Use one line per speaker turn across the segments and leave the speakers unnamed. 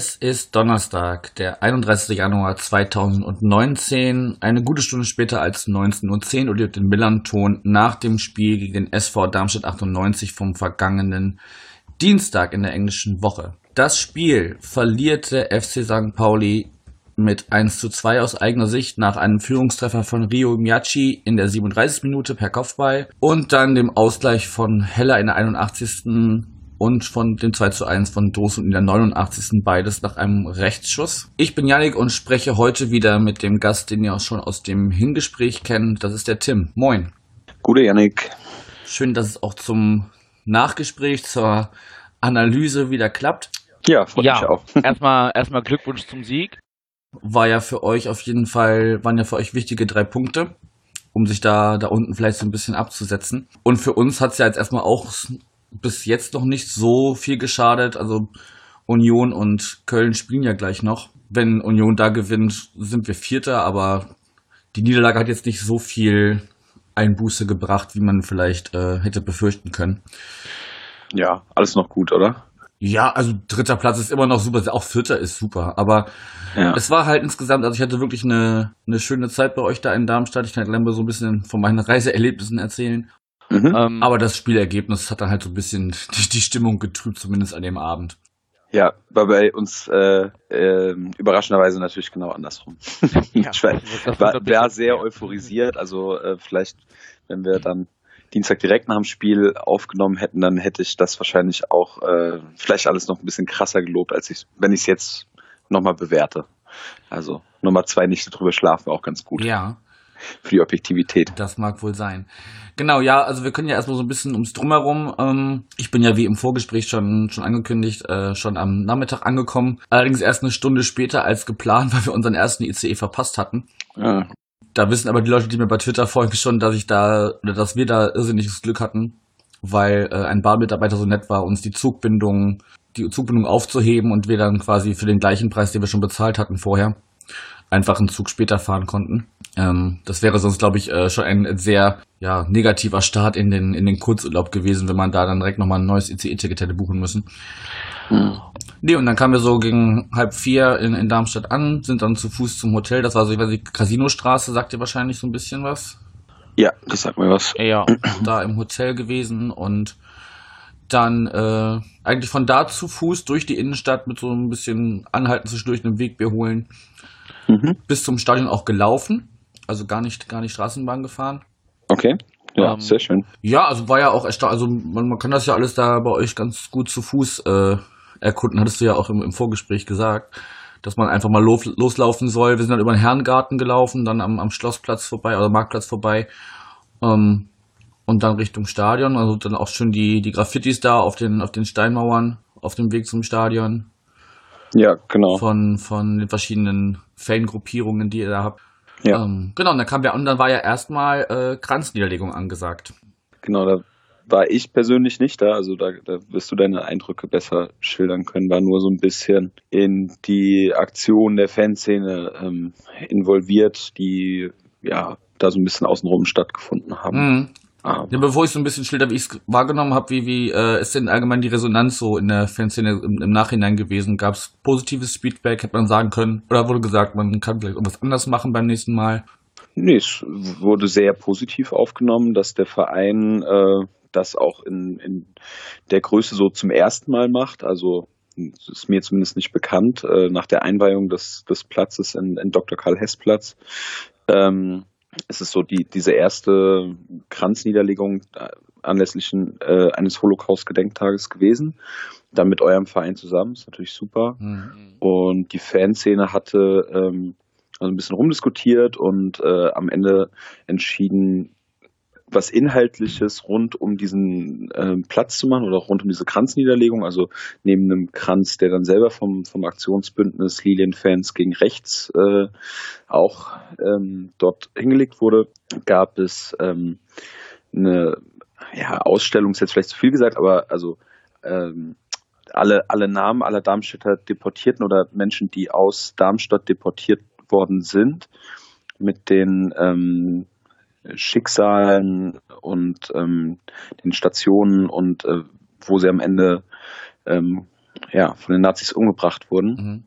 es ist Donnerstag, der 31. Januar 2019, eine gute Stunde später als 19.10 Uhr und ihr habt den Millern-Ton nach dem Spiel gegen den SV Darmstadt 98 vom vergangenen Dienstag in der englischen Woche. Das Spiel verlierte FC St. Pauli mit 1 zu 2 aus eigener Sicht nach einem Führungstreffer von Rio Miyachi in der 37. Minute per Kopfball und dann dem Ausgleich von Heller in der 81. und von dem 2 zu 1 von Dosen in der 89. beides nach einem Rechtsschuss. Ich bin Yannick und spreche heute wieder mit dem Gast, den ihr auch schon aus dem Hingespräch kennt. Das ist der Tim. Moin.
Gute Yannick.
Schön, dass es auch zum Nachgespräch, zur Analyse wieder klappt.
Ja, freut
ja,
mich auch.
erstmal, erstmal Glückwunsch zum Sieg.
War ja für euch auf jeden Fall, waren ja für euch wichtige drei Punkte, um sich da, da unten vielleicht so ein bisschen abzusetzen. Und für uns hat es ja jetzt erstmal auch bis jetzt noch nicht so viel geschadet. Also Union und Köln spielen ja gleich noch. Wenn Union da gewinnt, sind wir Vierter, aber die Niederlage hat jetzt nicht so viel Einbuße gebracht, wie man vielleicht äh, hätte befürchten können.
Ja, alles noch gut, oder?
Ja, also dritter Platz ist immer noch super, auch vierter ist super, aber
Ja.
es war halt insgesamt, also ich hatte wirklich eine, eine schöne Zeit bei euch da in Darmstadt. Ich kann gleich mal so ein bisschen von meinen Reiseerlebnissen erzählen.
Mhm.
Ähm,
Aber das Spielergebnis hat dann halt so ein bisschen die, die Stimmung getrübt, zumindest an dem Abend.
Ja, war bei uns äh, äh, überraschenderweise natürlich genau andersrum.
ja,
ich war, war, sehr euphorisiert. Also äh, vielleicht, wenn wir dann Dienstag direkt nach dem Spiel aufgenommen hätten, dann hätte ich das wahrscheinlich auch äh, vielleicht alles noch ein bisschen krasser gelobt, als ich, wenn ich es jetzt nochmal bewerte. Also nochmal zwei Nächte drüber schlafen war auch ganz gut
Ja,
für die Objektivität.
das mag wohl sein. Genau, ja, also wir können ja erstmal so ein bisschen ums Drumherum. Ähm, ich bin ja wie im Vorgespräch schon, schon angekündigt, äh, schon am Nachmittag angekommen. Allerdings erst eine Stunde später als geplant, weil wir unseren ersten ICE verpasst hatten.
Ja,
Da wissen aber die Leute, die mir bei Twitter folgen, schon, dass ich da, oder dass wir da irrsinniges Glück hatten, weil äh, ein Bahnmitarbeiter so nett war, uns die Zugbindung, die Zugbindung aufzuheben und wir dann quasi für den gleichen Preis, den wir schon bezahlt hatten vorher, einfach einen Zug später fahren konnten. Ähm, das wäre sonst, glaube ich, äh, schon ein sehr ja, negativer Start in den, in den Kurzurlaub gewesen, wenn man da dann direkt nochmal ein neues ICE-Ticket hätte buchen müssen. Nee, und dann kamen wir so gegen halb vier in, in Darmstadt an, sind dann zu Fuß zum Hotel. Das war so, ich weiß nicht, Casinostraße, sagt ihr wahrscheinlich so ein bisschen was.
ja das sagt mir was.
ja,
Da im Hotel gewesen und dann äh, eigentlich von da zu Fuß durch die Innenstadt mit so ein bisschen Anhalten zwischendurch einen Wegbier holen,
Mhm.
bis zum Stadion auch gelaufen. Also gar nicht, gar nicht Straßenbahn gefahren.
Okay. Ja,
Ähm,
sehr schön.
Ja, also war ja auch also man, man kann das ja alles da bei euch ganz gut zu Fuß äh, erkunden, hattest du ja auch im, im Vorgespräch gesagt, dass man einfach mal los, loslaufen soll. Wir sind dann über den Herrengarten gelaufen, dann am, am Schlossplatz vorbei oder Marktplatz vorbei ähm, und dann Richtung Stadion. Also dann auch schön die, die Graffitis da auf den, auf den Steinmauern auf dem Weg zum Stadion
Ja, genau.
von, von den verschiedenen Fangruppierungen, die ihr da habt.
Ja.
Ähm, genau, und dann kam ja, und dann war ja erstmal äh, Kranzniederlegung angesagt.
Genau, da war ich persönlich nicht da, also da, da wirst du deine Eindrücke besser schildern können, war nur so ein bisschen in die Aktion der Fanszene ähm, involviert, die ja da so ein bisschen außenrum stattgefunden haben.
Mhm.
Aber,
Ja, bevor ich so ein bisschen schilder, wie ich es wahrgenommen habe, wie, wie äh, ist denn allgemein die Resonanz so in der Fanszene im, im Nachhinein gewesen? Gab es positives Feedback, hätte man sagen können? Oder wurde gesagt, man kann vielleicht irgendwas anders machen beim nächsten Mal?
nee, es wurde sehr positiv aufgenommen, dass der Verein äh, das auch in, in der Größe so zum ersten Mal macht. Also ist mir zumindest nicht bekannt, äh, nach der Einweihung des, des Platzes in, in Dr. Karl Hess Platz. Ähm, es ist so die, diese erste Kranzniederlegung äh, anlässlich äh, eines Holocaust-Gedenktages gewesen. Dann mit eurem Verein zusammen, ist natürlich super.
Hm.
Und die Fanszene hatte ähm, also ein bisschen rumdiskutiert und äh, am Ende entschieden, was Inhaltliches rund um diesen ähm, Platz zu machen oder rund um diese Kranzniederlegung. Also neben einem Kranz, der dann selber vom, vom Aktionsbündnis Lilienfans gegen Rechts äh, auch ähm, dort hingelegt wurde, gab es ähm, eine ja, Ausstellung, ist jetzt vielleicht zu viel gesagt, aber also ähm, alle, alle Namen aller Darmstädter Deportierten oder Menschen, die aus Darmstadt deportiert worden sind, mit den ähm, Schicksalen und ähm, den Stationen und äh, wo sie am Ende ähm, ja, von den Nazis umgebracht wurden. Mhm.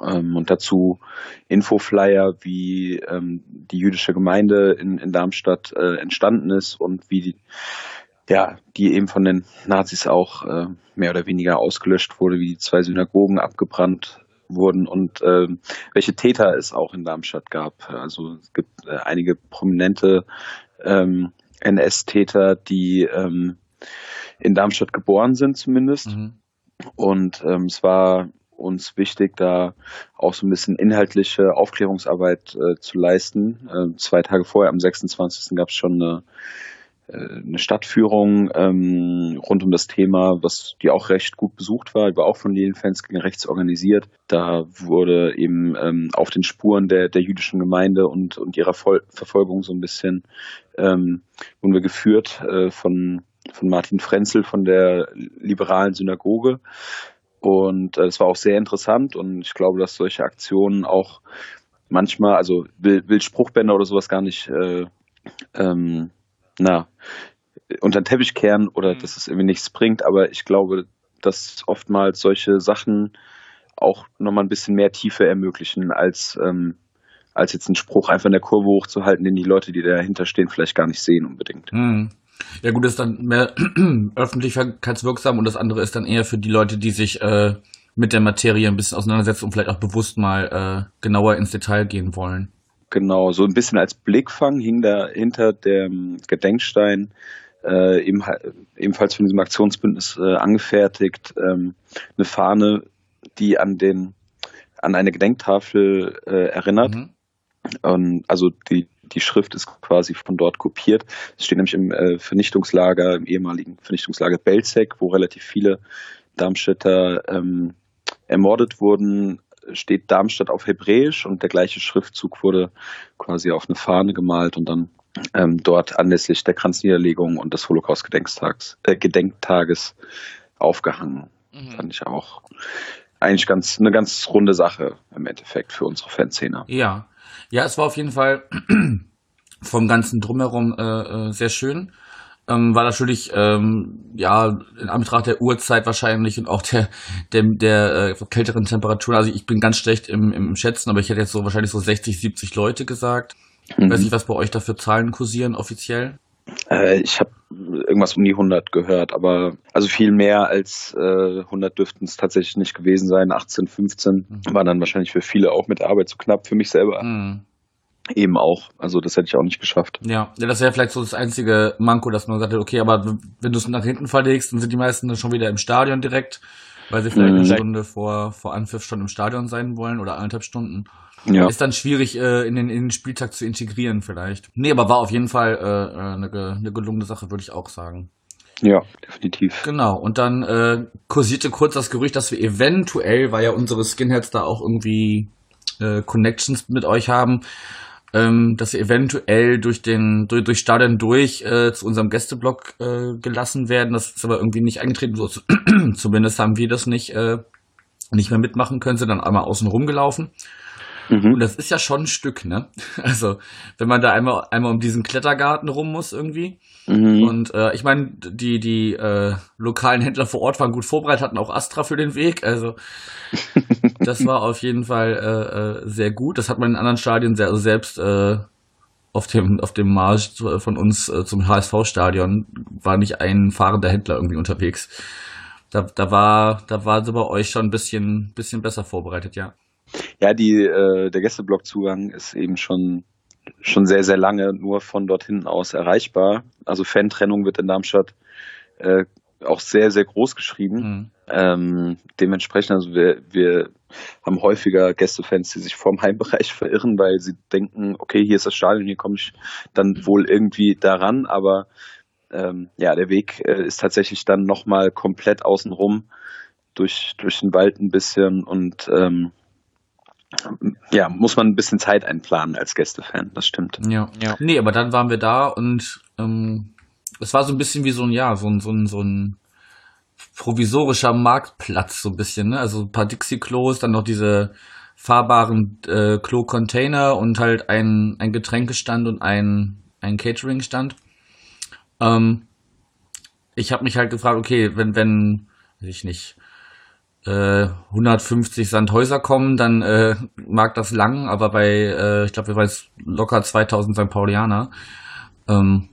Ähm, und dazu Infoflyer, wie ähm, die jüdische Gemeinde in, in Darmstadt äh, entstanden ist und wie die, ja, die eben von den Nazis auch äh, mehr oder weniger ausgelöscht wurde, wie die zwei Synagogen abgebrannt wurden und äh, welche Täter es auch in Darmstadt gab. Also es gibt äh, einige prominente ähm, NS-Täter, die ähm, in Darmstadt geboren sind zumindest. Mhm. Und ähm, es war uns wichtig, da auch so ein bisschen inhaltliche Aufklärungsarbeit äh, zu leisten. Äh, zwei Tage vorher, am 26. gab es schon eine, eine Stadtführung ähm, rund um das Thema, was die auch recht gut besucht war, die war auch von den Fans gegen rechts organisiert. Da wurde eben ähm, auf den Spuren der, der jüdischen Gemeinde und, und ihrer Vol Verfolgung so ein bisschen ähm, wurden wir geführt äh, von von Martin Frenzel von der liberalen Synagoge. Und äh, es war auch sehr interessant und ich glaube, dass solche Aktionen auch manchmal, also will, will Spruchbänder oder sowas gar nicht, äh, ähm, na, unter den Teppich kehren oder mhm. dass es irgendwie nichts bringt, aber ich glaube, dass oftmals solche Sachen auch nochmal ein bisschen mehr Tiefe ermöglichen, als, ähm, als jetzt einen Spruch einfach in der Kurve hochzuhalten, den die Leute, die dahinter stehen, vielleicht gar nicht sehen unbedingt.
Mhm. Ja gut, das ist dann mehr öffentlichkeitswirksam und das andere ist dann eher für die Leute, die sich äh, mit der Materie ein bisschen auseinandersetzen und vielleicht auch bewusst mal äh, genauer ins Detail gehen wollen.
Genau, so ein bisschen als Blickfang hing da hinter dem Gedenkstein äh, eben, ebenfalls von diesem Aktionsbündnis äh, angefertigt ähm, eine Fahne, die an den an eine Gedenktafel äh, erinnert. Mhm. Und also die die Schrift ist quasi von dort kopiert. Es steht nämlich im äh, Vernichtungslager, im ehemaligen Vernichtungslager Belzec, wo relativ viele Darmstädter ähm, ermordet wurden, steht Darmstadt auf Hebräisch und der gleiche Schriftzug wurde quasi auf eine Fahne gemalt und dann ähm, dort anlässlich der Kranzniederlegung und des Holocaust-Gedenktages äh, Gedenktages aufgehangen. Mhm. Fand ich auch eigentlich ganz eine ganz runde Sache im Endeffekt für unsere Fanszene.
Ja, ja, es war auf jeden Fall vom ganzen Drumherum äh, äh, sehr schön. Ähm, war natürlich, ähm, ja, in Anbetracht der Uhrzeit wahrscheinlich und auch der, der, der äh, kälteren Temperatur. Also ich bin ganz schlecht im, im Schätzen, aber ich hätte jetzt so wahrscheinlich so 60, 70 Leute gesagt. Mhm. Weiß nicht, was bei euch da für Zahlen kursieren offiziell.
Äh, ich habe irgendwas um die 100 gehört, aber also viel mehr als äh, 100 dürften es tatsächlich nicht gewesen sein. 18, 15 mhm. war dann wahrscheinlich für viele auch mit Arbeit zu knapp, für mich selber. Mhm. Eben auch. Also das hätte ich auch nicht geschafft.
Ja, ja das wäre vielleicht so das einzige Manko, dass man sagt, okay, aber wenn du es nach hinten verlegst, dann sind die meisten dann schon wieder im Stadion direkt, weil sie vielleicht mhm. eine Stunde vor, vor Anpfiff schon im Stadion sein wollen oder eineinhalb Stunden. Ja. Ist dann schwierig äh, in, den, in den Spieltag zu integrieren vielleicht. Nee, aber war auf jeden Fall äh, äh eine, eine gelungene Sache, würde ich auch sagen.
Ja, definitiv.
Genau, und dann äh, kursierte kurz das Gerücht, dass wir eventuell, weil ja unsere Skinheads da auch irgendwie äh, Connections mit euch haben, ähm, dass wir eventuell durch den durch, durch Stadion durch äh, zu unserem Gästeblock äh, gelassen werden. Das ist aber irgendwie nicht eingetreten. So, zumindest haben wir das nicht äh, nicht mehr mitmachen können, sind dann einmal außen rumgelaufen. Mhm. Und das ist ja schon ein Stück, ne? Also, wenn man da einmal, einmal um diesen Klettergarten rum muss irgendwie. Mhm. Und äh, ich meine, die, die äh, lokalen Händler vor Ort waren gut vorbereitet, hatten auch Astra für den Weg. Also das war auf jeden Fall äh, äh, sehr gut. Das hat man in anderen Stadien sehr, also selbst äh, auf dem, auf dem Marsch von uns äh, zum HSV-Stadion war nicht ein fahrender Händler irgendwie unterwegs. Da, da war, da war sie bei euch schon ein bisschen, bisschen besser vorbereitet, ja.
Ja, die, äh, der Gästeblockzugang ist eben schon, schon sehr, sehr lange nur von dort hinten aus erreichbar. Also Fantrennung wird in Darmstadt äh, auch sehr, sehr groß geschrieben. Mhm. Ähm, dementsprechend, also wir, wir haben häufiger Gästefans, die sich vorm Heimbereich verirren, weil sie denken, okay, hier ist das Stadion, hier komme ich dann wohl irgendwie daran, aber ähm, ja, der Weg äh, ist tatsächlich dann nochmal komplett außenrum durch, durch den Wald ein bisschen und ähm, ja, muss man ein bisschen Zeit einplanen als Gästefan, das stimmt.
Ja, ja. Nee, aber dann waren wir da und ähm, es war so ein bisschen wie so ein, ja, so ein, so ein, so ein provisorischer Marktplatz so ein bisschen, ne? Also ein paar Dixie-Klos, dann noch diese fahrbaren äh, Klo-Container und halt ein, ein Getränkestand und ein, ein Catering-Stand. Ähm, ich habe mich halt gefragt, okay, wenn, wenn, weiß ich nicht, äh, 150 Sandhäuser kommen, dann äh, mag das lang, aber bei, äh, ich glaube, wir waren jetzt locker 2000 St. Paulianer. Ähm,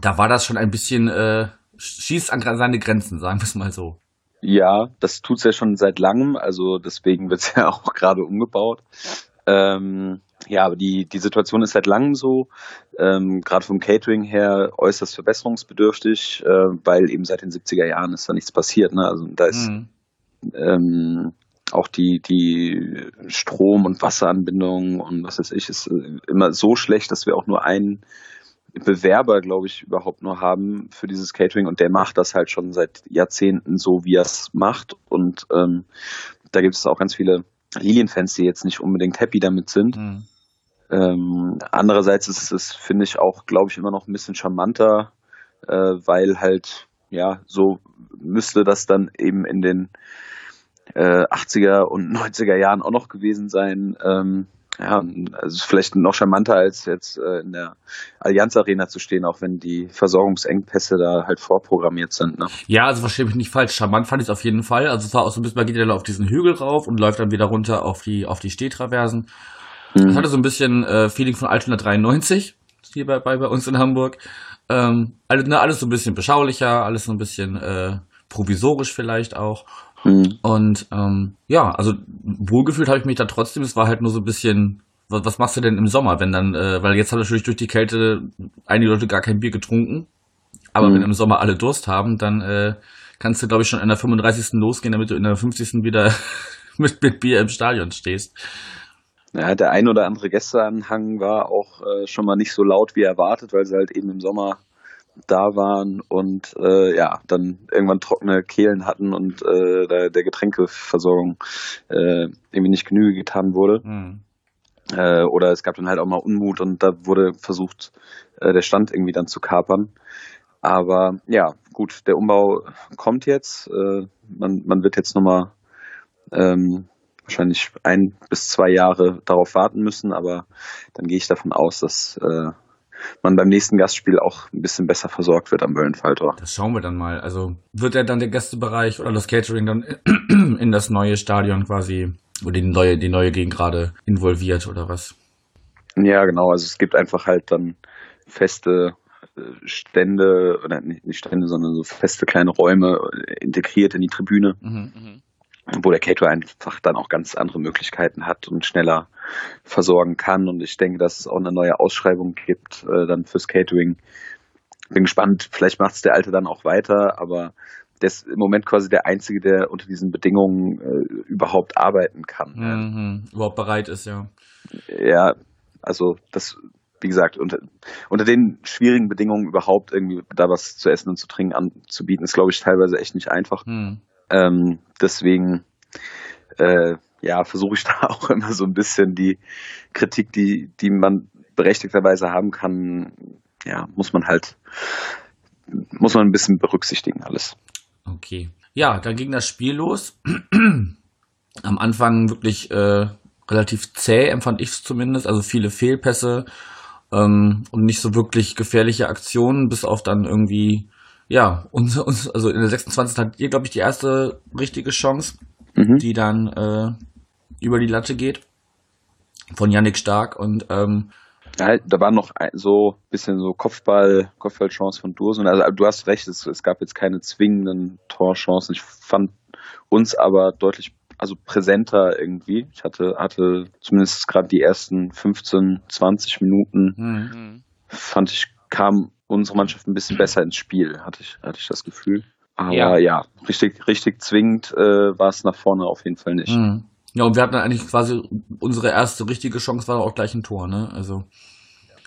da war das schon ein bisschen, äh, schießt an seine Grenzen, sagen wir es mal so.
Ja, das tut's ja schon seit langem, also deswegen wird's ja auch gerade umgebaut. Ähm, ja, aber die, die Situation ist seit langem so, ähm, gerade vom Catering her äußerst verbesserungsbedürftig, äh, weil eben seit den 70er Jahren ist da nichts passiert. Ne? Also da ist
Mhm.
ähm, auch die, die Strom- und Wasseranbindung und was weiß ich, ist äh, immer so schlecht, dass wir auch nur einen Bewerber, glaube ich, überhaupt nur haben für dieses Catering und der macht das halt schon seit Jahrzehnten so, wie er es macht. Und ähm, da gibt es auch ganz viele Lilienfans, die jetzt nicht unbedingt happy damit sind.
Mhm.
Ähm, andererseits ist es, finde ich, auch, glaube ich, immer noch ein bisschen charmanter, äh, weil halt, ja, so müsste das dann eben in den äh, 80er und 90er Jahren auch noch gewesen sein. Ähm, ja, also ist vielleicht noch charmanter als jetzt äh, in der Allianz Arena zu stehen, auch wenn die Versorgungsengpässe da halt vorprogrammiert sind. Ne?
Ja, also verstehe mich nicht falsch. Charmant fand ich es auf jeden Fall. Also es war auch so ein bisschen, man geht ja dann auf diesen Hügel rauf und läuft dann wieder runter auf die, auf die Stehtraversen. Das
Mhm.
hatte so ein bisschen äh, Feeling von Altona 93, hier bei, bei, bei uns in Hamburg. Ähm, alles, ne, alles so ein bisschen beschaulicher, alles so ein bisschen äh, provisorisch vielleicht auch.
Mhm.
Und ähm, ja, also wohlgefühlt habe ich mich da trotzdem. Es war halt nur so ein bisschen, was, was machst du denn im Sommer, wenn dann, äh, weil jetzt hat natürlich durch die Kälte einige Leute gar kein Bier getrunken. Aber
Mhm.
wenn im Sommer alle Durst haben, dann äh, kannst du, glaube ich, schon in der 35. losgehen, damit du in der 50. wieder mit, mit Bier im Stadion stehst.
Ja, der ein oder andere Gästeanhang war auch äh, schon mal nicht so laut wie erwartet, weil sie halt eben im Sommer da waren und äh, ja, dann irgendwann trockene Kehlen hatten und äh, der, der Getränkeversorgung äh, irgendwie nicht Genüge getan wurde.
Hm.
Äh, oder es gab dann halt auch mal Unmut und da wurde versucht, äh, der Stand irgendwie dann zu kapern. Aber ja, gut, der Umbau kommt jetzt. Äh, man, man wird jetzt nochmal ähm, wahrscheinlich ein bis zwei Jahre darauf warten müssen, aber dann gehe ich davon aus, dass äh, man beim nächsten Gastspiel auch ein bisschen besser versorgt wird am Wöllenfalltor.
Das schauen wir dann mal. Also wird er dann der Gästebereich oder das Catering dann in das neue Stadion quasi oder die neue, die neue Gegend gerade involviert oder was?
Ja, genau. Also es gibt einfach halt dann feste äh, Stände, oder nicht Stände, sondern so feste kleine Räume äh, integriert in die Tribüne,
Mhm.
Mhm.
wo der Caterer einfach dann auch ganz andere Möglichkeiten hat und schneller versorgen kann. Und ich denke, dass es auch eine neue Ausschreibung gibt äh, dann fürs Catering. Bin gespannt, vielleicht macht es der Alte dann auch weiter, aber der ist im Moment quasi der Einzige, der unter diesen Bedingungen äh, überhaupt arbeiten kann.
Mhm. Überhaupt bereit ist, ja.
Ja, also das, wie gesagt, unter, unter den schwierigen Bedingungen überhaupt irgendwie da was zu essen und zu trinken anzubieten, ist, glaube ich, teilweise echt nicht einfach.
Hm.
Ähm, deswegen, äh, ja, versuche ich da auch immer so ein bisschen die Kritik, die, die man berechtigterweise haben kann, ja, muss man halt, muss man ein bisschen berücksichtigen alles.
Okay. Ja, dann ging das Spiel los. Am Anfang wirklich äh, relativ zäh, empfand ich es zumindest. Also viele Fehlpässe ähm, und nicht so wirklich gefährliche Aktionen, bis auf dann irgendwie, ja, uns, uns, also in der 26. hat ihr, glaube ich, die erste richtige Chance,
Mhm.
die dann äh, über die Latte geht. Von Yannick Stark und ähm,
Ja, da war noch ein, so ein bisschen so Kopfball, Kopfballchance von Dursun. Also du hast recht, es, es gab jetzt keine zwingenden Torchancen. Ich fand uns aber deutlich also präsenter irgendwie. Ich hatte, hatte zumindest gerade die ersten 15, 20 Minuten,
hm,
Mhm.
fand ich, kam unsere Mannschaft ein bisschen besser ins Spiel, hatte ich, hatte ich das Gefühl. Aber
Ja.
ja, richtig, richtig zwingend äh, war es nach vorne auf jeden Fall nicht.
hm. Ja, und wir hatten eigentlich quasi unsere erste richtige Chance war auch gleich ein Tor, ne? Also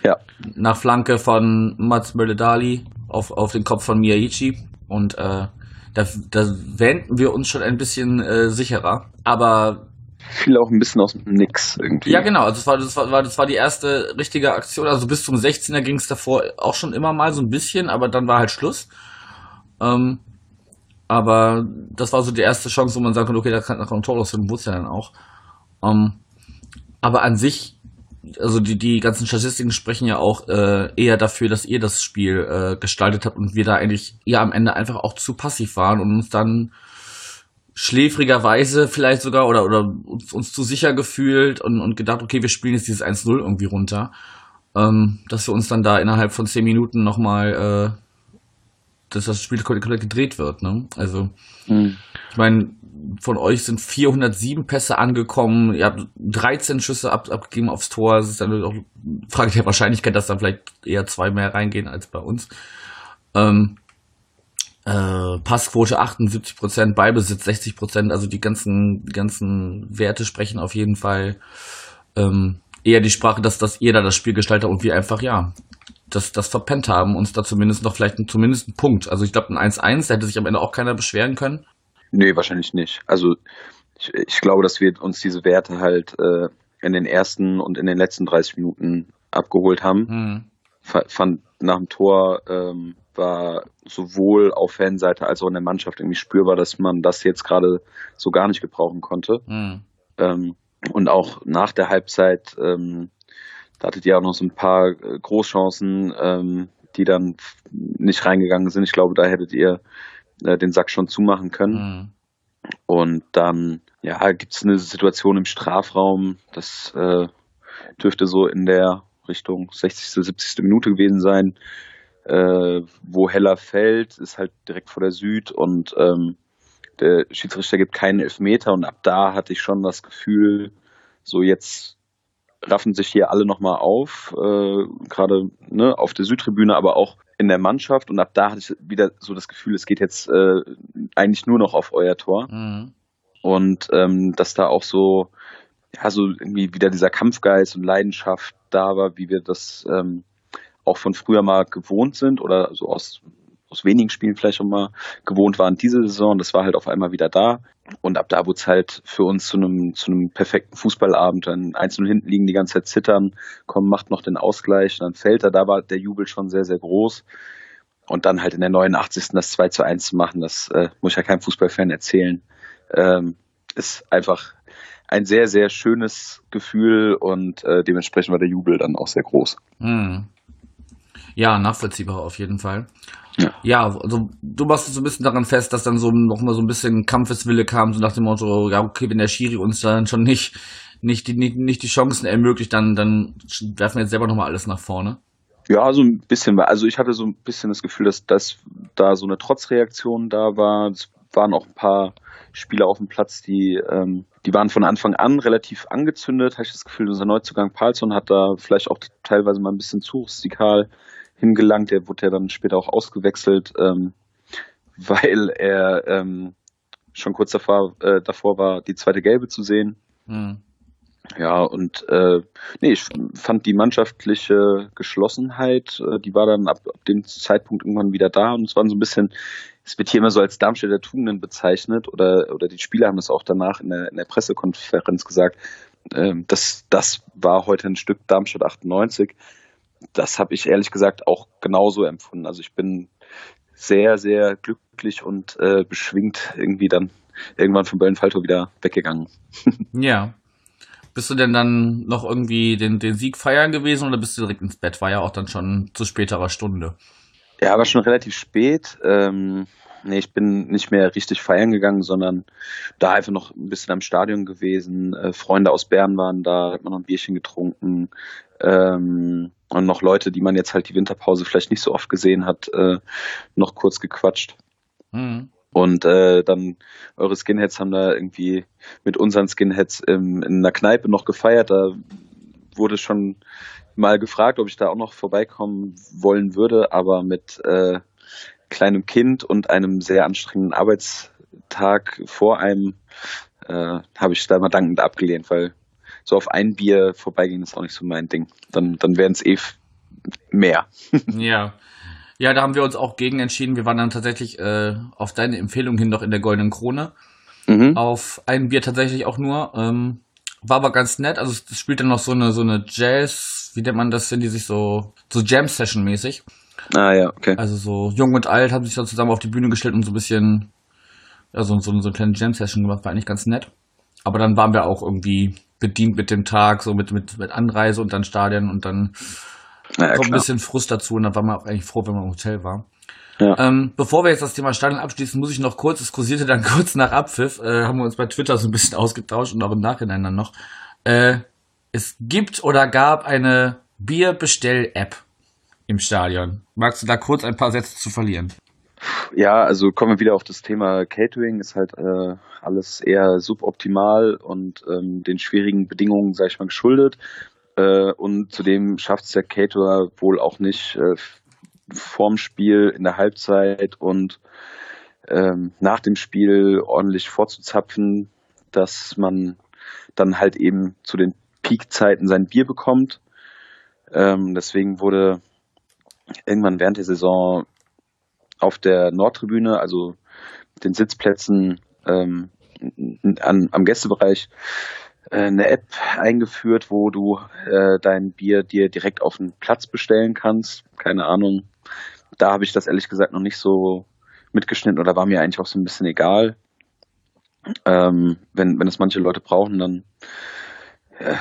Ja.
nach Flanke von Mats Mölle-Dali auf, auf den Kopf von Miyaichi. Und äh, da, da wähnten wir uns schon ein bisschen äh, sicherer. Aber
Fiel auch ein bisschen aus dem Nix irgendwie.
ja, genau, also das war, das war, das war die erste richtige Aktion. Also bis zum 16er ging es davor auch schon immer mal so ein bisschen, aber dann war halt Schluss. Ähm, aber das war so die erste Chance, wo man sagen konnte, okay, da kann noch ein Tor rausfinden, wurde es ja dann auch. Ähm, aber an sich, also die, die ganzen Statistiken sprechen ja auch äh, eher dafür, dass ihr das Spiel äh, gestaltet habt und wir da eigentlich ja am Ende einfach auch zu passiv waren und uns dann schläfrigerweise vielleicht sogar oder, oder uns, uns zu sicher gefühlt und, und gedacht, okay, wir spielen jetzt dieses 1-0 irgendwie runter. Ähm, dass wir uns dann da innerhalb von 10 Minuten nochmal, äh, dass das Spiel komplett gedreht wird. Ne? Also,
Mhm.
ich meine, von euch sind 407 Pässe angekommen, ihr habt 13 Schüsse ab, abgegeben aufs Tor. Das ist dann auch Frage der Wahrscheinlichkeit, dass da vielleicht eher zwei mehr reingehen als bei uns. Ähm, äh, Passquote 78 Prozent, Ballbesitz 60 Prozent, also die ganzen, die ganzen Werte sprechen auf jeden Fall ähm, eher die Sprache, dass, dass ihr da das Spiel gestaltet habt und wir einfach, ja, das, das verpennt haben, uns da zumindest noch vielleicht zumindest einen Punkt. Also ich glaube, ein 1-1, da hätte sich am Ende auch keiner beschweren können.
Nee, wahrscheinlich nicht. Also ich, ich glaube, dass wir uns diese Werte halt äh, in den ersten und in den letzten 30 Minuten abgeholt haben.
Hm.
Fa- Fand nach dem Tor ähm, war sowohl auf Fanseite als auch in der Mannschaft irgendwie spürbar, dass man das jetzt gerade so gar nicht gebrauchen konnte.
Hm.
Ähm, und auch nach der Halbzeit, ähm, da hattet ihr auch noch so ein paar äh, Großchancen, ähm, die dann nicht reingegangen sind. Ich glaube, da hättet ihr äh, den Sack schon zumachen können.
Hm.
Und dann, ja, gibt's eine Situation im Strafraum, das äh, dürfte so in der Richtung 60., 70. Minute gewesen sein, äh, wo Heller fällt, ist halt direkt vor der Süd und ähm, der Schiedsrichter gibt keinen Elfmeter und ab da hatte ich schon das Gefühl, so jetzt raffen sich hier alle nochmal auf, äh, gerade ne, auf der Südtribüne, aber auch in der Mannschaft und ab da hatte ich wieder so das Gefühl, es geht jetzt äh, eigentlich nur noch auf euer Tor
Hm.
und ähm, dass da auch so ja so irgendwie wieder dieser Kampfgeist und Leidenschaft da war, wie wir das ähm, auch von früher mal gewohnt sind oder so aus aus wenigen Spielen vielleicht schon mal gewohnt waren diese Saison. Das war halt auf einmal wieder da. Und ab da wurde es halt für uns zu einem, zu einem perfekten Fußballabend. Dann einzeln hinten liegen, die ganze Zeit zittern, kommen, macht noch den Ausgleich, dann fällt er. Da war der Jubel schon sehr, sehr groß. Und dann halt in der 89. das 2 zu 1 zu machen, das äh, muss ich ja keinem Fußballfan erzählen. Ähm, ist einfach ein sehr, sehr schönes Gefühl und äh, dementsprechend war der Jubel dann auch sehr groß.
Hm. Ja, nachvollziehbar auf jeden Fall.
Ja.
Ja, also du machst so ein bisschen daran fest, dass dann so noch mal so ein bisschen Kampfeswille kam, so nach dem Motto, ja, okay, wenn der Schiri uns dann schon nicht, nicht, die, nicht, nicht die Chancen ermöglicht, dann, dann werfen wir jetzt selber nochmal alles nach vorne.
Ja, so ein bisschen. Also ich hatte so ein bisschen das Gefühl, dass, dass da so eine Trotzreaktion da war. Es waren auch ein paar Spieler auf dem Platz, die, ähm, die waren von Anfang an relativ angezündet. Habe ich das Gefühl, unser Neuzugang Palsson hat da vielleicht auch teilweise mal ein bisschen zu rustikal hingelangt. Der wurde ja dann später auch ausgewechselt, ähm, weil er ähm, schon kurz davor, äh, davor war, die zweite Gelbe zu sehen.
Hm.
Ja, und äh, nee, ich fand die mannschaftliche Geschlossenheit, äh, die war dann ab, ab dem Zeitpunkt irgendwann wieder da und es war so ein bisschen, es wird hier immer so als Darmstädter Tugenden bezeichnet oder, oder die Spieler haben das auch danach in der, in der Pressekonferenz gesagt. Ähm, das, das war heute ein Stück Darmstadt 98. Das habe ich ehrlich gesagt auch genauso empfunden. Also ich bin sehr, sehr glücklich und äh, beschwingt irgendwie dann irgendwann von Böllenfalto wieder weggegangen.
Ja. Bist du denn dann noch irgendwie den, den Sieg feiern gewesen oder bist du direkt ins Bett? War ja auch dann schon zu späterer Stunde.
Ja, war schon relativ spät. Ähm, nee, ich bin nicht mehr richtig feiern gegangen, sondern da einfach noch ein bisschen am Stadion gewesen. Äh, Freunde aus Bern waren da, hat man noch ein Bierchen getrunken. Ähm, und noch Leute, die man jetzt halt die Winterpause vielleicht nicht so oft gesehen hat, äh, noch kurz gequatscht.
Hm.
Und äh, dann eure Skinheads haben da irgendwie mit unseren Skinheads im, in einer Kneipe noch gefeiert. Da wurde schon mal gefragt, ob ich da auch noch vorbeikommen wollen würde, aber mit äh, kleinem Kind und einem sehr anstrengenden Arbeitstag vor einem äh, habe ich da mal dankend abgelehnt, weil so auf ein Bier vorbeigehen ist auch nicht so mein Ding. Dann, dann wären es eh mehr.
Ja. Ja, da haben wir uns auch gegen entschieden. Wir waren dann tatsächlich äh, auf deine Empfehlung hin noch in der Goldenen Krone.
Mhm.
Auf ein Bier tatsächlich auch nur. Ähm, war aber ganz nett. Also es spielt dann noch so eine so eine Jazz, wie nennt man das, wenn die sich so so Jam Session mäßig.
Ah ja, okay.
Also so jung und alt haben sich da zusammen auf die Bühne gestellt und so ein bisschen also so, so eine kleine Jam-Session gemacht, war eigentlich ganz nett. Aber dann waren wir auch irgendwie bedient mit dem Tag, so mit, mit, mit Anreise und dann Stadion und dann
Naja,
kommt ein
klar.
bisschen Frust dazu und dann war man auch eigentlich froh, wenn man im Hotel war.
Ja.
Ähm, bevor wir jetzt das Thema Stadion abschließen, muss ich noch kurz, es kursierte dann kurz nach Abpfiff, äh, haben wir uns bei Twitter so ein bisschen ausgetauscht und auch im Nachhinein dann noch. Äh, es gibt oder gab eine Bierbestell-App im Stadion. Magst du da kurz ein paar Sätze zu verlieren?
Ja, also kommen wir wieder auf das Thema Catering, ist halt äh, alles eher suboptimal und ähm, den schwierigen Bedingungen, sag ich mal, geschuldet. Äh, und zudem schafft es der Caterer wohl auch nicht äh, vorm Spiel, in der Halbzeit und ähm, nach dem Spiel ordentlich vorzuzapfen, dass man dann halt eben zu den Peakzeiten sein Bier bekommt. Ähm, deswegen wurde irgendwann während der Saison auf der Nordtribüne, also den Sitzplätzen ähm, an, am Gästebereich, äh, eine App eingeführt, wo du äh, dein Bier dir direkt auf den Platz bestellen kannst. Keine Ahnung. Da habe ich das ehrlich gesagt noch nicht so mitgeschnitten oder war mir eigentlich auch so ein bisschen egal. Ähm, wenn, wenn es manche Leute brauchen, dann äh,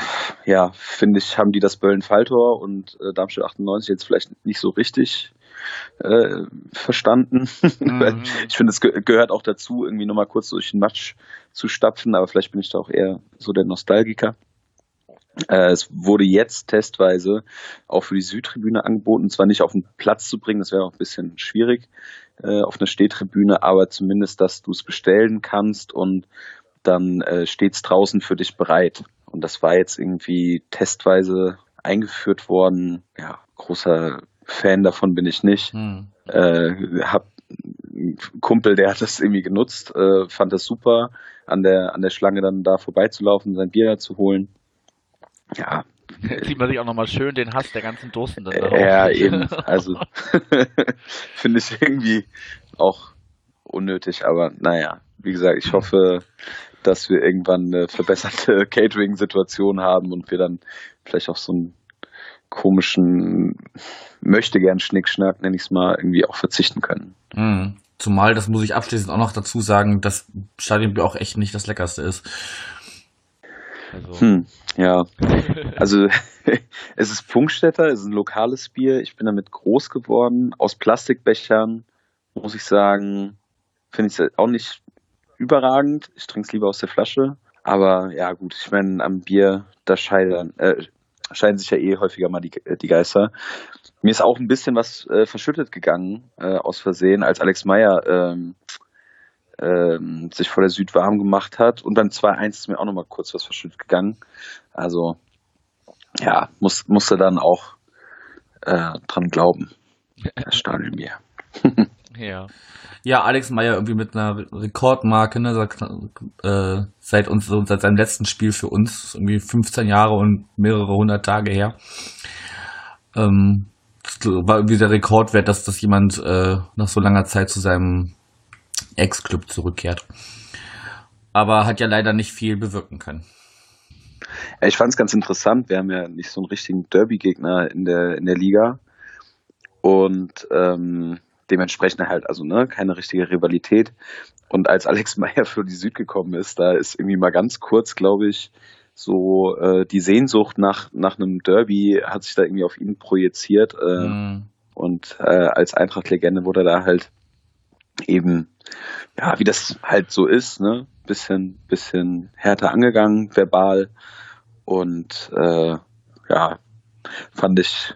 ja, finde ich, haben die das Böllen-Falltor und äh, Darmstadt 98 jetzt vielleicht nicht so richtig äh, verstanden.
Mhm.
ich finde, es ge gehört auch dazu, irgendwie nochmal kurz durch den Matsch zu stapfen, aber vielleicht bin ich da auch eher so der Nostalgiker. Äh, es wurde jetzt testweise auch für die Südtribüne angeboten, zwar nicht auf den Platz zu bringen, das wäre auch ein bisschen schwierig äh, auf einer Stehtribüne, aber zumindest, dass du es bestellen kannst und dann äh, steht es draußen für dich bereit. Und das war jetzt irgendwie testweise eingeführt worden. Ja, großer Fan davon bin ich nicht.
Hm.
Äh, hab einen Kumpel, der hat das irgendwie genutzt, äh, fand das super, an der, an der Schlange dann da vorbeizulaufen, sein Bier zu holen. Ja,
Sieht man sich auch nochmal schön den Hass der ganzen Durstenden.
äh, ja, eben. Also finde ich irgendwie auch unnötig, aber naja, wie gesagt, ich hoffe, dass wir irgendwann eine verbesserte Catering-Situation haben und wir dann vielleicht auf so einen komischen möchte gern Schnickschnack, nenne ich es mal, irgendwie auch verzichten können.
Hm. Zumal, das muss ich abschließend auch noch dazu sagen, dass Stadionbier auch echt nicht das leckerste ist.
Also,
Hm, ja. Also es ist Funkstätter, es ist ein lokales Bier. Ich bin damit groß geworden. Aus Plastikbechern, muss ich sagen, finde ich es auch nicht überragend. Ich trinke es lieber aus der Flasche. Aber ja gut, ich meine, am Bier, da scheitern, äh, scheiden sich ja eh häufiger mal die, die Geister. Mir ist auch ein bisschen was äh, verschüttet gegangen, äh, aus Versehen, als Alex Meyer ähm, ähm, sich vor der Süd warm gemacht hat. Und beim 2-1 ist mir auch nochmal kurz was verschüttet gegangen. Also, ja, muss, musste dann auch äh, dran glauben. Das Stadionbier.
ja.
Ja, Alex Meyer irgendwie mit einer Rekordmarke, ne, seit, äh, seit uns, seit seinem letzten Spiel für uns, irgendwie 15 Jahre und mehrere hundert Tage her. Ähm, war irgendwie der Rekordwert, dass das jemand äh, nach so langer Zeit zu seinem Ex-Club zurückkehrt. Aber hat ja leider nicht viel bewirken können.
Ich fand es ganz interessant. Wir haben ja nicht so einen richtigen Derby-Gegner in der, in der Liga. Und ähm, dementsprechend halt, also ne, keine richtige Rivalität. Und als Alex Meyer für die Süd gekommen ist, da ist irgendwie mal ganz kurz, glaube ich, so äh, die Sehnsucht nach, nach einem Derby hat sich da irgendwie auf ihn projiziert. Äh,
Hm.
Und äh, als Eintracht-Legende wurde er da halt eben, ja, wie das halt so ist, ne, bisschen, bisschen härter angegangen, verbal. Und äh, ja, fand ich,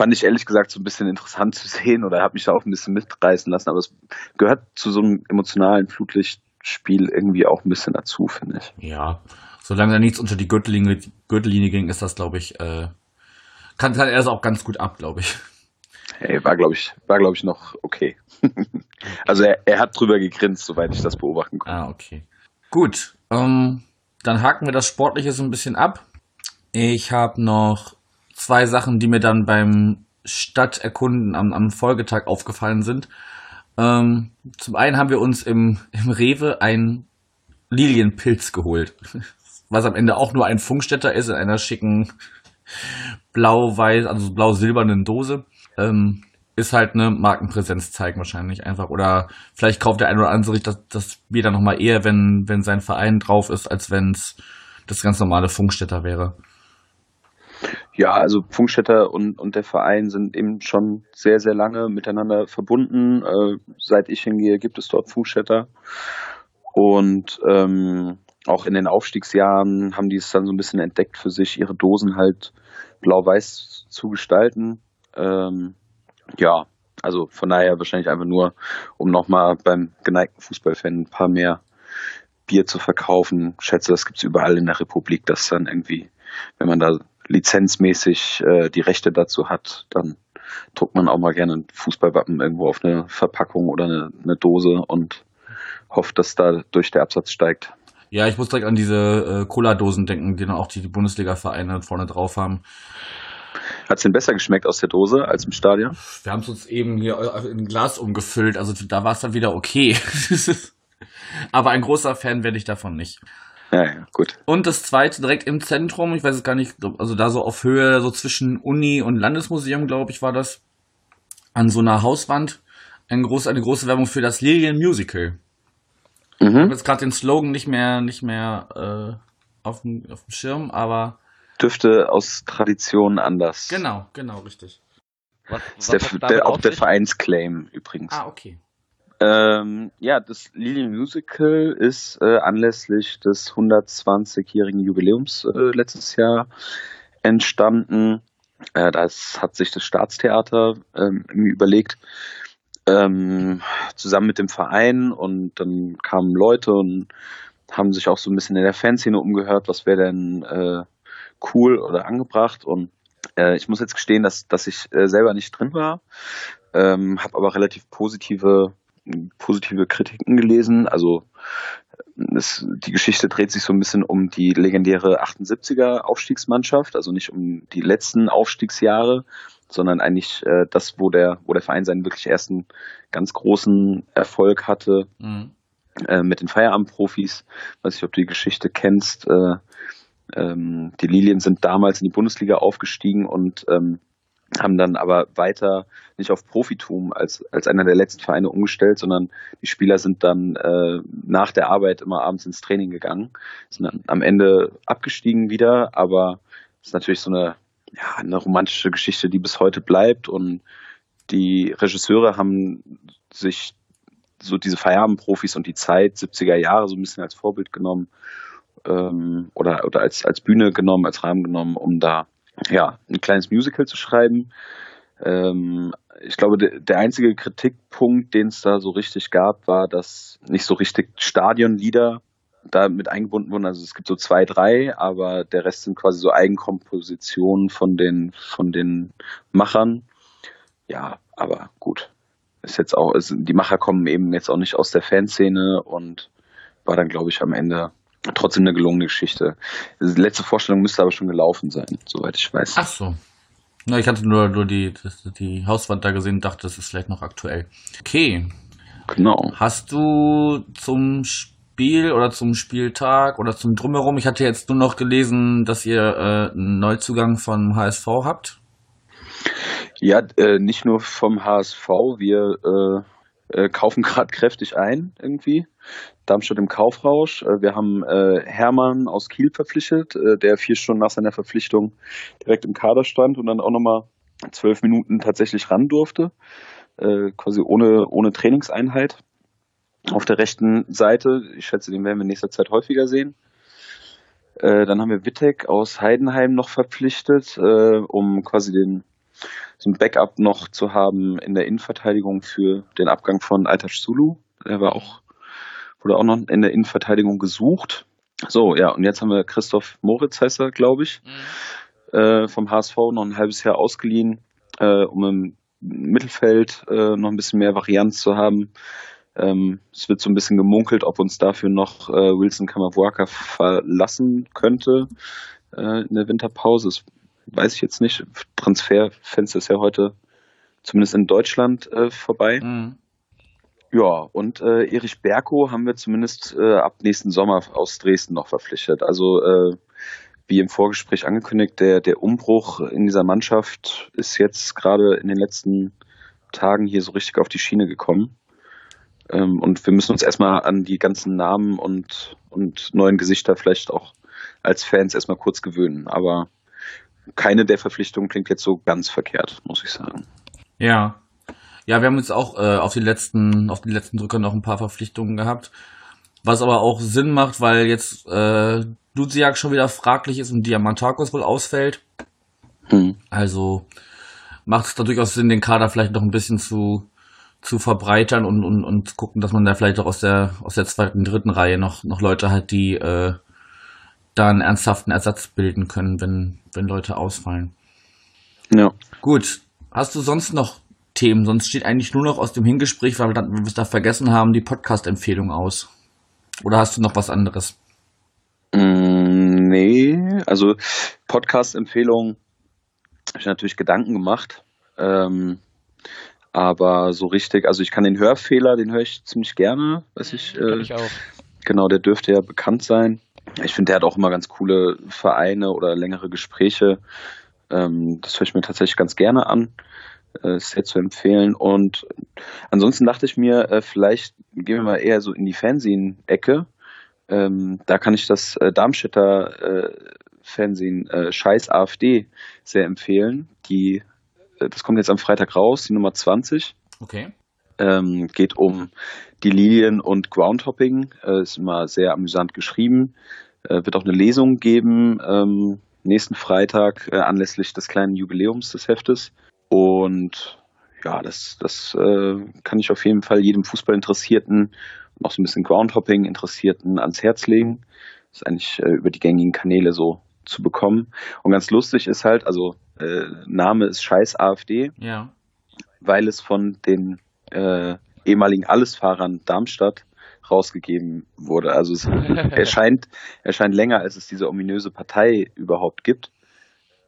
fand ich ehrlich gesagt so ein bisschen interessant zu sehen oder habe mich da auch ein bisschen mitreißen lassen. Aber es gehört zu so einem emotionalen Flutlichtspiel irgendwie auch ein bisschen dazu, finde ich.
Ja, solange da nichts unter die Gürtellinie, Gürtellinie ging, ist das, glaube ich, äh, kann, kann er das auch ganz gut ab, glaube ich.
Hey, war glaube ich, war glaube ich noch okay. also er, er hat drüber gegrinst, soweit ich das beobachten konnte.
Ah, okay. Gut, ähm, dann haken wir das Sportliche so ein bisschen ab. Ich habe noch zwei Sachen, die mir dann beim Stadterkunden am, am Folgetag aufgefallen sind. Ähm, zum einen haben wir uns im, im Rewe ein Lilienpilz geholt, was am Ende auch nur ein Funkstätter ist in einer schicken blau-weiß, also blau-silbernen Dose. Ähm, ist halt eine Markenpräsenz zeigen wahrscheinlich einfach. Oder vielleicht kauft der eine oder andere sich das, das Bier dann nochmal eher, wenn, wenn sein Verein drauf ist, als wenn es das ganz normale Funkstätter wäre.
Ja, also Funkstätter und, und der Verein sind eben schon sehr, sehr lange miteinander verbunden. Äh, seit ich hingehe, gibt es dort Funkstätter. Und ähm, auch in den Aufstiegsjahren haben die es dann so ein bisschen entdeckt für sich, ihre Dosen halt blau-weiß zu gestalten. Ähm, ja, also von daher wahrscheinlich einfach nur, um nochmal beim geneigten Fußballfan ein paar mehr Bier zu verkaufen. Ich schätze, das gibt es überall in der Republik, dass dann irgendwie, wenn man da lizenzmäßig äh, die Rechte dazu hat, dann druckt man auch mal gerne ein Fußballwappen irgendwo auf eine Verpackung oder eine, eine Dose und hofft, dass da durch der Absatz steigt.
Ja, ich muss direkt an diese äh, Cola-Dosen denken, die dann auch die, die Bundesliga-Vereine vorne drauf haben.
Hat es denn besser geschmeckt aus der Dose als im Stadion?
Wir haben es uns eben hier in Glas umgefüllt, also da war es dann wieder okay. Aber ein großer Fan werde ich davon nicht.
Ja, ja, gut.
Und das zweite direkt im Zentrum, ich weiß es gar nicht, also da so auf Höhe, so zwischen Uni und Landesmuseum, glaube ich, war das, an so einer Hauswand, ein groß, eine große Werbung für das Lilien Musical. Mhm. Ich habe jetzt gerade den Slogan nicht mehr, nicht mehr äh, auf, dem, auf dem Schirm, aber.
Dürfte aus Tradition anders.
Genau, genau, richtig.
Was, was der, der, auch der Vereinsclaim übrigens.
Ah, okay.
Ähm, ja, das Lilien Musical ist äh, anlässlich des 120-jährigen Jubiläums äh, letztes Jahr entstanden. Äh, das hat sich das Staatstheater ähm, überlegt, ähm, zusammen mit dem Verein und dann kamen Leute und haben sich auch so ein bisschen in der Fanszene umgehört, was wäre denn äh, cool oder angebracht und äh, ich muss jetzt gestehen, dass, dass ich äh, selber nicht drin war, ähm, habe aber relativ positive positive Kritiken gelesen. Also es, die Geschichte dreht sich so ein bisschen um die legendäre 78er Aufstiegsmannschaft, also nicht um die letzten Aufstiegsjahre, sondern eigentlich äh, das, wo der, wo der Verein seinen wirklich ersten ganz großen Erfolg hatte mhm. äh, mit den Feierabendprofis. Weiß ich, ob du die Geschichte kennst. Äh, ähm, die Lilien sind damals in die Bundesliga aufgestiegen und ähm, haben dann aber weiter nicht auf Profitum als, als einer der letzten Vereine umgestellt, sondern die Spieler sind dann äh, nach der Arbeit immer abends ins Training gegangen, sind dann am Ende abgestiegen wieder, aber es ist natürlich so eine, ja, eine romantische Geschichte, die bis heute bleibt und die Regisseure haben sich so diese Feierabendprofis und die Zeit 70er Jahre so ein bisschen als Vorbild genommen ähm, oder, oder als, als Bühne genommen, als Rahmen genommen, um da ja, ein kleines Musical zu schreiben. Ähm, ich glaube, de, der einzige Kritikpunkt, den es da so richtig gab, war, dass nicht so richtig Stadionlieder da mit eingebunden wurden. Also es gibt so zwei, drei, aber der Rest sind quasi so Eigenkompositionen von den, von den Machern. Ja, aber gut. Ist jetzt auch, ist, die Macher kommen eben jetzt auch nicht aus der Fanszene und war dann, glaube ich, am Ende trotzdem eine gelungene Geschichte. Die letzte Vorstellung müsste aber schon gelaufen sein, soweit ich weiß.
Ach so. Na, ich hatte nur, nur die, die Hauswand da gesehen und dachte, das ist vielleicht noch aktuell. Okay.
Genau.
Hast du zum Spiel oder zum Spieltag oder zum Drumherum, ich hatte jetzt nur noch gelesen, dass ihr äh, einen Neuzugang vom HSV habt?
Ja, äh, nicht nur vom HSV, wir äh, äh, kaufen gerade kräftig ein irgendwie. Darmstadt im Kaufrausch. Äh, wir haben äh, Hermann aus Kiel verpflichtet, äh, der vier Stunden nach seiner Verpflichtung direkt im Kader stand und dann auch nochmal zwölf Minuten tatsächlich ran durfte, äh, quasi ohne, ohne Trainingseinheit. Auf der rechten Seite, ich schätze, den werden wir in nächster Zeit häufiger sehen. Äh, dann haben wir Wittek aus Heidenheim noch verpflichtet, äh, um quasi den so ein Backup noch zu haben in der Innenverteidigung für den Abgang von Altash Sulu. Der war auch wurde auch noch in der Innenverteidigung gesucht. So, ja, und jetzt haben wir Christoph Moritz, heißt er, glaube ich, mhm. äh, vom HSV noch ein halbes Jahr ausgeliehen, äh, um im Mittelfeld äh, noch ein bisschen mehr Varianz zu haben. Ähm, es wird so ein bisschen gemunkelt, ob uns dafür noch äh, Wilson Kamabuaka verlassen könnte äh, in der Winterpause. Das weiß ich jetzt nicht. Transferfenster ist ja heute zumindest in Deutschland äh, vorbei. Mhm. Ja, und äh, Erich Berko haben wir zumindest äh, ab nächsten Sommer aus Dresden noch verpflichtet. Also äh, wie im Vorgespräch angekündigt, der, der Umbruch in dieser Mannschaft ist jetzt gerade in den letzten Tagen hier so richtig auf die Schiene gekommen. Ähm, und wir müssen uns erstmal an die ganzen Namen und, und neuen Gesichter vielleicht auch als Fans erstmal kurz gewöhnen. Aber keine der Verpflichtungen klingt jetzt so ganz verkehrt, muss ich sagen.
Ja. Ja, wir haben jetzt auch äh, auf die letzten, auf die letzten Drücker noch ein paar Verpflichtungen gehabt. Was aber auch Sinn macht, weil jetzt äh, Duziak schon wieder fraglich ist und Diamantakos wohl ausfällt.
Hm.
Also macht es da durchaus Sinn, den Kader vielleicht noch ein bisschen zu, zu verbreitern und, und, und gucken, dass man da vielleicht auch aus der, aus der zweiten, dritten Reihe noch, noch Leute hat, die äh, da einen ernsthaften Ersatz bilden können, wenn, wenn Leute ausfallen.
Ja.
Gut, hast du sonst noch Themen? Sonst steht eigentlich nur noch aus dem Hingespräch, weil wir, dann, wir es da vergessen haben, die Podcast-Empfehlung aus. Oder hast du noch was anderes?
Mm, nee, also Podcast-Empfehlung habe ich natürlich Gedanken gemacht. Ähm, aber so richtig, also ich kann den Hörfehler, den höre ich ziemlich gerne, weiß ich. Äh,
ich auch.
Genau, der dürfte ja bekannt sein. Ich finde, der hat auch immer ganz coole Vereine oder längere Gespräche. Ähm, das höre ich mir tatsächlich ganz gerne an. Äh, ist sehr zu empfehlen. Und ansonsten dachte ich mir, äh, vielleicht gehen wir mal eher so in die Fernsehen-Ecke. Ähm, da kann ich das äh, Darmstädter äh, Fernsehen Scheiß AfD sehr empfehlen. Die, das kommt jetzt am Freitag raus, die Nummer 20.
Okay.
Ähm, geht um die Lilien und Groundhopping. Äh, ist immer sehr amüsant geschrieben. Äh, wird auch eine Lesung geben ähm, nächsten Freitag äh, anlässlich des kleinen Jubiläums des Heftes. Und ja, das, das äh, kann ich auf jeden Fall jedem Fußballinteressierten und auch so ein bisschen Groundhopping Interessierten ans Herz legen. Das ist eigentlich äh, über die gängigen Kanäle so zu bekommen. Und ganz lustig ist halt, also äh, Name ist Scheiß AfD,
Ja.
weil es von den äh, ehemaligen Allesfahrern Darmstadt rausgegeben wurde. Also es erscheint, erscheint länger, als es diese ominöse Partei überhaupt gibt.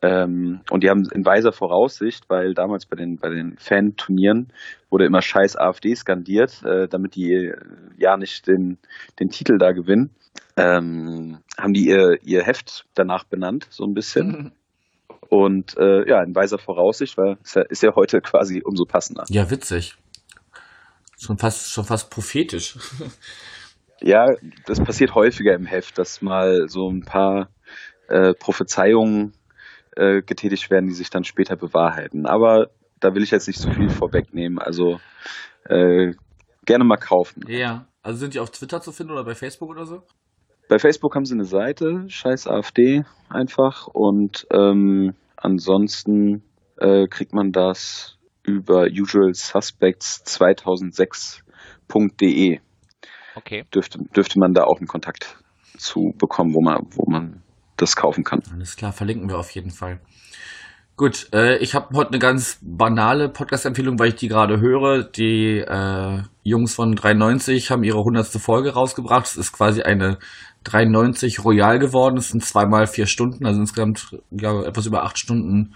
Ähm, und die haben in weiser Voraussicht, weil damals bei den, bei den Fan-Turnieren wurde immer scheiß AfD skandiert, äh, damit die äh, ja nicht den, den Titel da gewinnen, ähm, haben die ihr, ihr Heft danach benannt, so ein bisschen. Und äh, ja, in weiser Voraussicht, weil es ja, ist ja heute quasi umso passender.
Ja, witzig. Schon fast, schon fast prophetisch.
Ja, das passiert häufiger im Heft, dass mal so ein paar äh, Prophezeiungen äh, getätigt werden, die sich dann später bewahrheiten. Aber da will ich jetzt nicht so viel vorwegnehmen. Also äh, gerne mal kaufen.
Ja. Also sind die auf Twitter zu finden oder bei Facebook oder so?
Bei Facebook haben sie eine Seite, scheiß AfD einfach. Und ähm, ansonsten äh, kriegt man das über usualsuspects2006.de.
Okay.
Dürfte, dürfte man da auch einen Kontakt zu bekommen, wo man, wo man das kaufen kann.
Alles klar, verlinken wir auf jeden Fall. Gut, äh, ich habe heute eine ganz banale Podcast-Empfehlung, weil ich die gerade höre. Die äh, Jungs von 93 haben ihre 100. Folge rausgebracht. Es ist quasi eine 93 Royal geworden. Es sind zweimal vier Stunden, also insgesamt ja, etwas über acht Stunden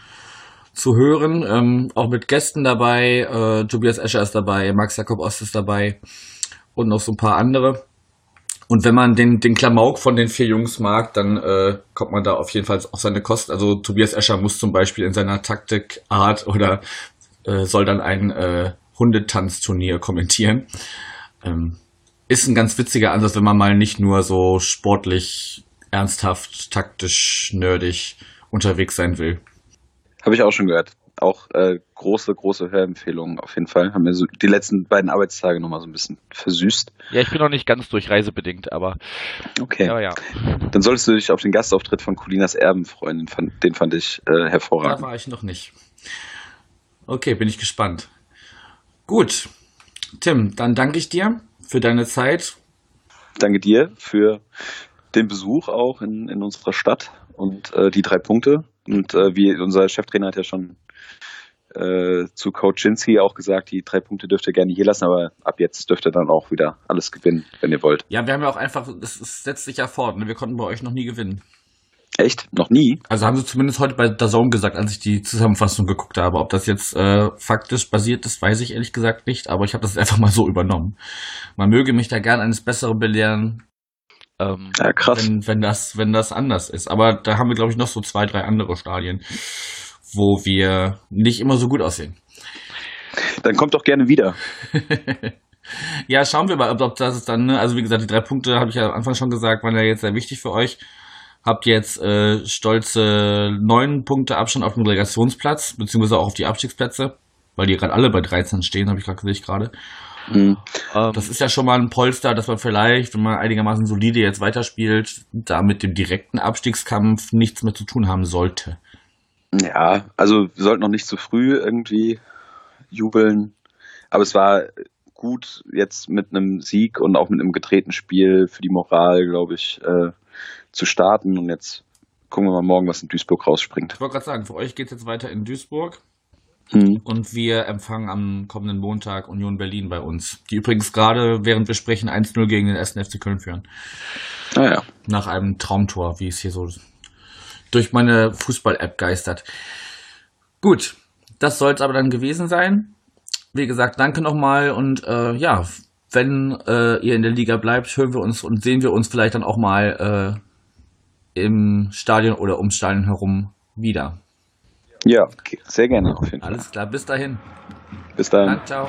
zu hören. Ähm, auch mit Gästen dabei. Äh, Tobias Escher ist dabei, Max Jakob Ost ist dabei und noch so ein paar andere. Und wenn man den, den Klamauk von den vier Jungs mag, dann äh, kommt man da auf jeden Fall auf seine Kosten. Also Tobias Escher muss zum Beispiel in seiner Taktikart oder äh, soll dann ein äh, Hundetanzturnier kommentieren. Ähm, ist ein ganz witziger Ansatz, wenn man mal nicht nur so sportlich, ernsthaft, taktisch, nerdig unterwegs sein will.
Habe ich auch schon gehört. Auch äh, große, große Hörempfehlungen auf jeden Fall. Haben mir so die letzten beiden Arbeitstage nochmal so ein bisschen versüßt.
Ja, ich bin noch nicht ganz durch reisebedingt, aber
Okay.
ja, ja.
Dann solltest du dich auf den Gastauftritt von Colinas Erben freuen. Den fand, den fand ich äh,
Da
hervorragend.
war ich noch nicht. Okay, bin ich gespannt. Gut. Tim, dann danke ich dir für deine Zeit.
Danke dir für den Besuch auch in, in unserer Stadt und äh, die drei Punkte. Und äh, wie unser Cheftrainer hat ja schon äh, zu Coach Jinski auch gesagt, die drei Punkte dürft ihr gerne hier lassen, aber ab jetzt dürft ihr dann auch wieder alles gewinnen, wenn ihr wollt.
Ja, wir haben ja auch einfach, das, das setzt sich ja fort. Ne? Wir konnten bei euch noch nie gewinnen.
Echt? Noch nie?
Also haben sie zumindest heute bei der Zone gesagt, als ich die Zusammenfassung geguckt habe. Ob das jetzt äh, faktisch basiert ist, weiß ich ehrlich gesagt nicht, aber ich habe das einfach mal so übernommen. Man möge mich da gern eines Besseren belehren,
Ähm,
Ja, krass.
wenn, wenn, das, wenn das anders ist. Aber da haben wir, glaube ich, noch so zwei, drei andere Stadien, wo wir nicht immer so gut aussehen.
dann kommt doch gerne wieder.
ja, schauen wir mal, ob, ob das ist dann, ne? also wie gesagt, die drei Punkte habe ich ja am Anfang schon gesagt, waren ja jetzt sehr wichtig für euch. Habt jetzt äh, stolze neun Punkte Abstand auf den Relegationsplatz, beziehungsweise auch auf die Abstiegsplätze, weil die gerade alle bei 13 stehen, habe ich gerade gesehen gerade.
Mhm.
Ähm,
Das ist ja schon mal ein Polster, dass man vielleicht, wenn man einigermaßen solide jetzt weiterspielt, da mit dem direkten Abstiegskampf nichts mehr zu tun haben sollte.
Ja, also wir sollten noch nicht zu früh irgendwie jubeln. Aber es war gut, jetzt mit einem Sieg und auch mit einem gedrehten Spiel für die Moral, glaube ich, äh, zu starten. Und jetzt gucken wir mal morgen, was in Duisburg rausspringt.
Ich wollte gerade sagen, für euch geht es jetzt weiter in Duisburg
Hm.
und wir empfangen am kommenden Montag Union Berlin bei uns. Die übrigens gerade, während wir sprechen, 1-0 gegen den 1. FC Köln führen.
Naja,
Nach einem Traumtor, wie es hier so durch meine Fußball-App geistert. Gut, das soll es aber dann gewesen sein. Wie gesagt, danke nochmal und äh, ja, wenn äh, ihr in der Liga bleibt, hören wir uns und sehen wir uns vielleicht dann auch mal äh, im Stadion oder ums Stadion herum wieder.
Ja, sehr gerne auf jeden Fall.
Alles klar, bis dahin.
Bis dann.
Dann, ciao.